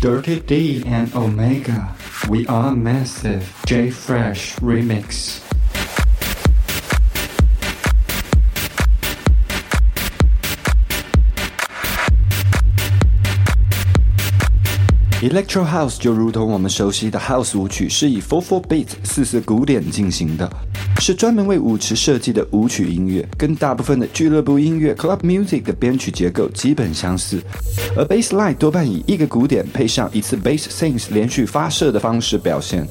Dirty D and Omega, we are massive. J Fresh Remix. Electro House 就如同我们熟悉的 House 舞曲，是以 Four Four Beat 四四鼓点进行的， 是专门为舞池设计的舞曲音乐，跟大部分的俱乐部音乐 Club Music 的编曲结构基本相似。而 Bass Line 多半以一个鼓点配上一次 Bass Synth 连续发射的方式表现。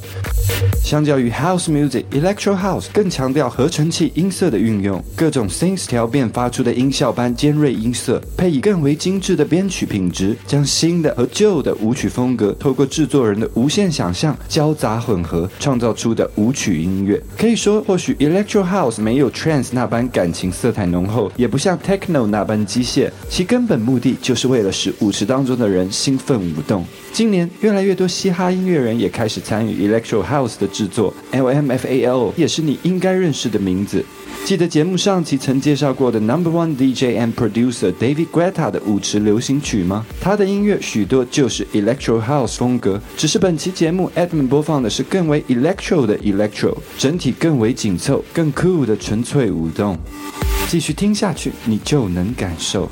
相较于 House Music，Electro House 更强调合成器音色的运用，各种 Synth 调变发出的音效般尖锐音色，配以更为精致的编曲品质，将新的和旧的舞曲风格透过制作人的无限想象交杂混合，创造出的舞曲音乐。可以说，或许 Electro House 没有 Trance 那般感情色彩浓厚，也不像 Techno 那般机械，其根本目的就是为了使舞池当中的人兴奋舞动。今年，越来越多嘻哈音乐人也开始参与 Electro House 的制作，LMFAO 也是你应该认识的名字。记得节目上期曾介绍过的 Number One DJ and Producer David Guetta 的舞池流行曲吗？他的音乐许多就是 Electro House 风格，只是本期节目 Edmund 播放的是更为 Electro 的 Electro，整体更为紧凑、更酷的纯粹舞动。继续听下去，你就能感受。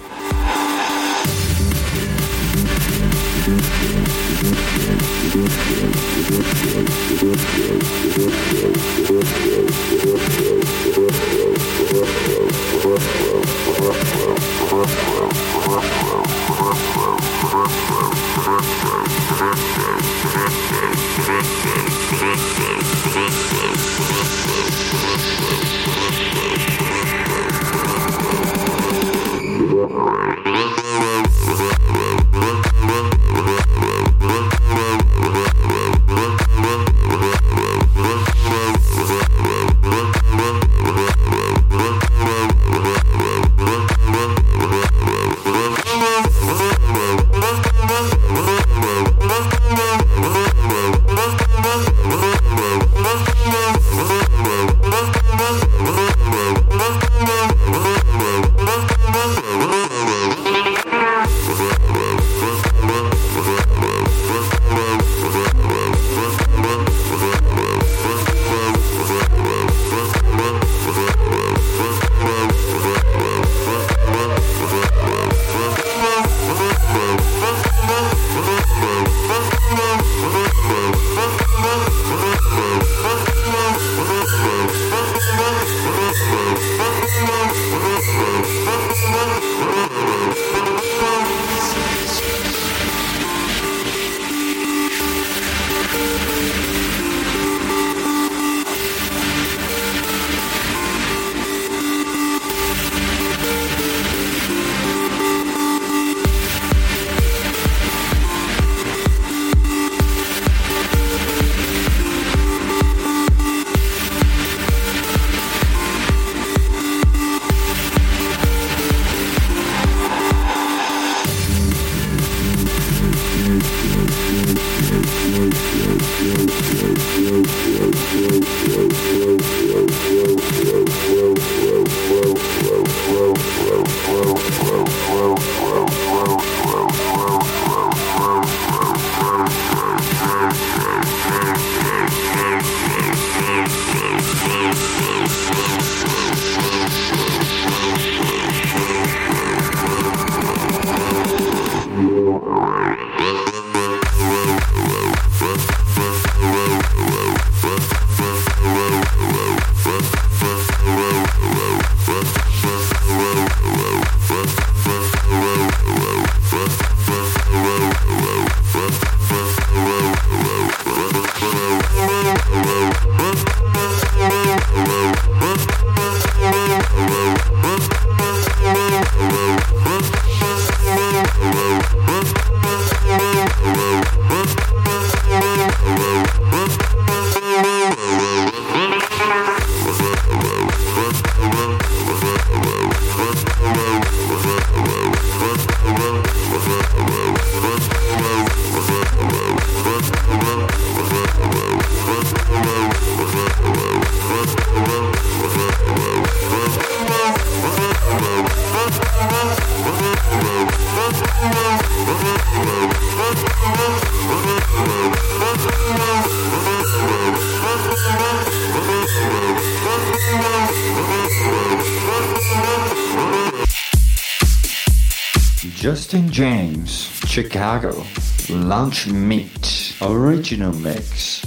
Justin James, Chicago, Lunch Meat, Original Mix.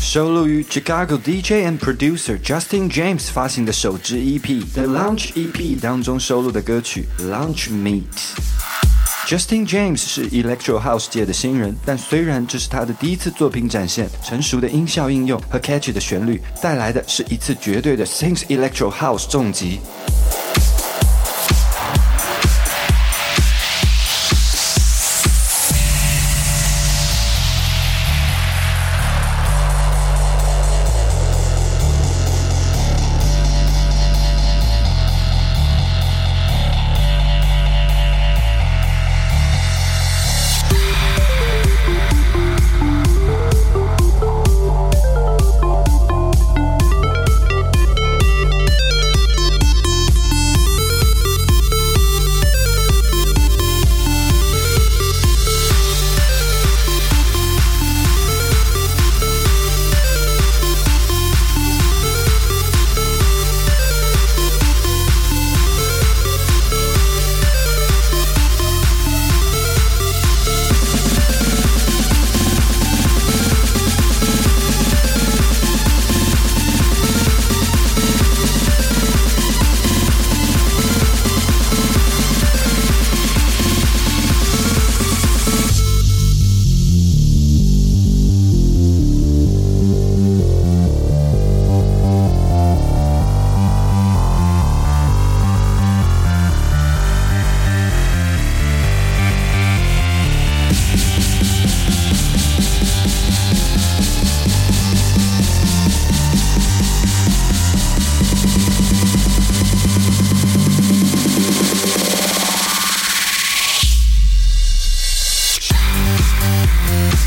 收录于 Chicago DJ and producer Justin James 发行的首支 EP《The Launch EP》当中收录的歌曲《Launch Meet》。 Justin James 是 Electro House 界的新人，但虽然这是他的第一次作品展现，成熟的音效应用和 catchy 的旋律带来的是一次绝对的 Sings Electro House 重击。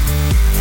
you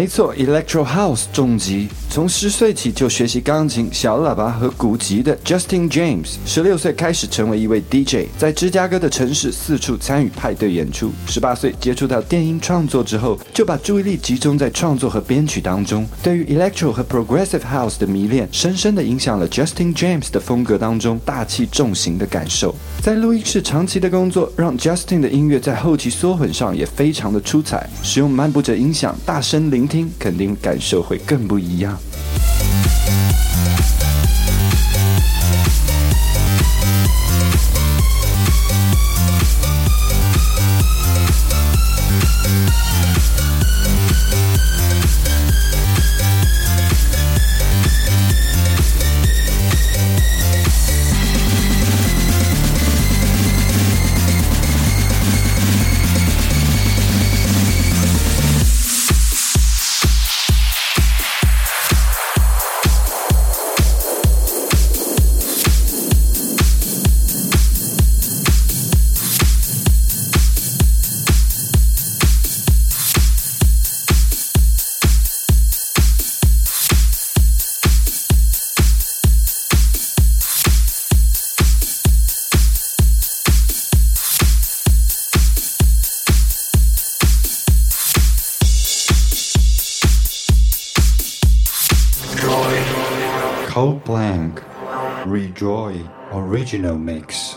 没错，Electro House 重疾。从十岁起就学习钢琴、小喇叭和古籍的 Justin James，十六岁开始成为一位 DJ，在芝加哥的城市四处参与派对演出。十八岁接触到电音创作之后，就把注意力集中在创作和编曲当中。对于 Electro 和 Progressive House 的迷恋，深深的影响了 Justin James 的风格当中大气重型的感受。在录音室长期的工作，让 Justin 的音乐在后期缩混上也非常的出彩。使用漫步者音响，大声聆听，肯定感受会更不一样。Thank Paul Plank Rejoy Original Mix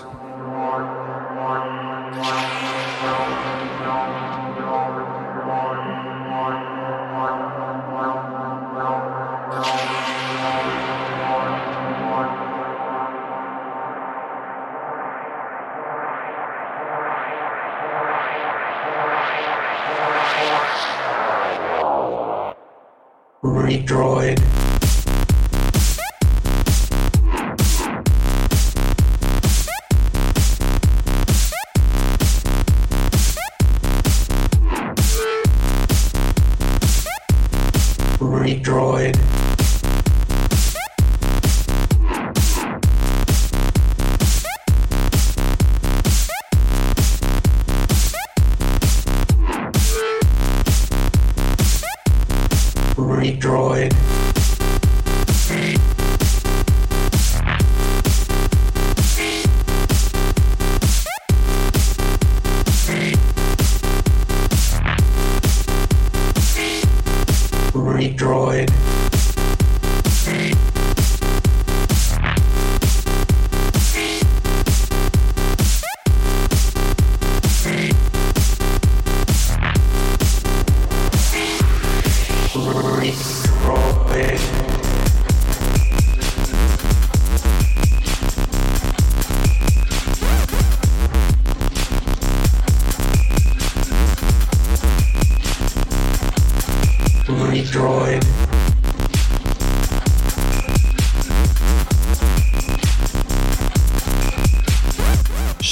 Redroid.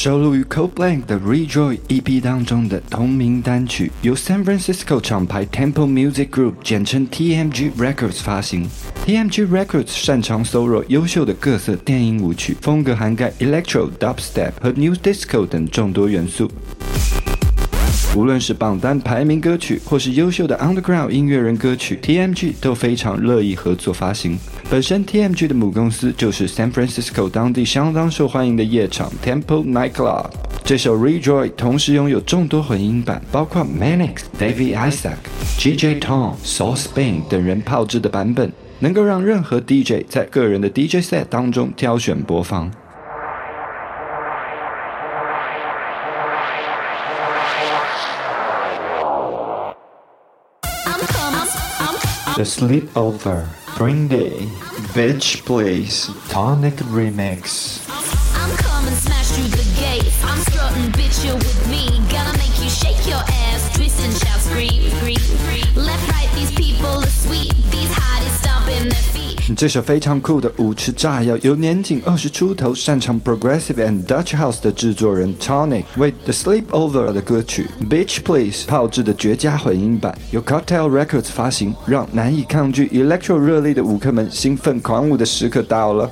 收录于 Coldplay 的 Rejoy EP 当中的同名单曲，由 San Francisco 厂牌 Temple Music Group 简称 TMG Records 发行。TMG Records 擅长搜罗优秀的各色电音舞曲，风格涵盖 Electro、Dubstep 和 New Disco 等众多元素。无论是榜单排名歌曲，或是优秀的 Underground 音乐人歌曲，TMG 都非常乐意合作发行。本身 TMG 的母公司就是 San Francisco 当地相当受欢迎的夜场 Temple Nightclub。这首 Rejoy 同时拥有众多混音版，包括 Manix、David Isaac、GJ Tom、Sauce Bane 等人炮制的版本，能够让任何 DJ 在个人的 DJ set 当中挑选播放。The Sleepover, Spring Day, Beach Place, Tonic Remix. I'm coming smash through the. I'm strutting, bitch, you're with me. Gonna make you shake your ass, twist and shout, scream, scream, scream. Left, right, these people are sweet. These hotties stomping their feet. 这首非常酷的舞池炸药，由年仅二十出头、擅长 Progressive and Dutch House 的制作人 Tonic 为 The Sleepover 的歌曲 Beach Please 炮制的绝佳混音版，由 Cocktail Records 发行，让难以抗拒 Electro 热力的舞客们兴奋狂舞的时刻到了。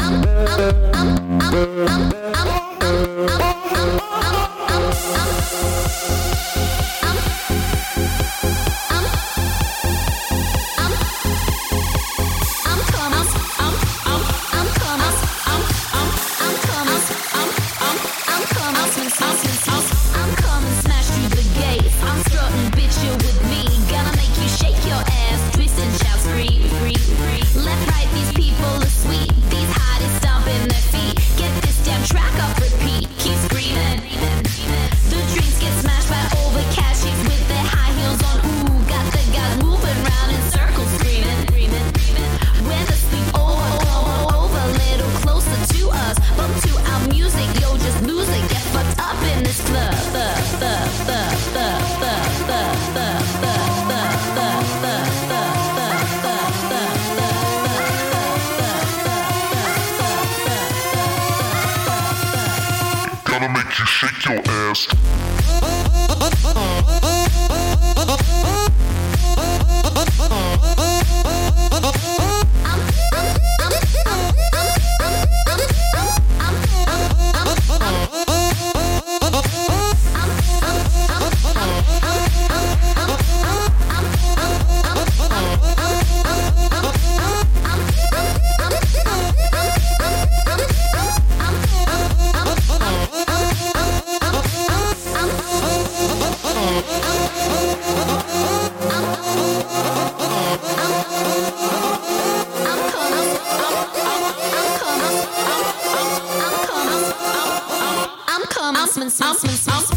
I'm, I'm, I'm, I'm, I'm, I'm, I'm. I'm, I'm, I'm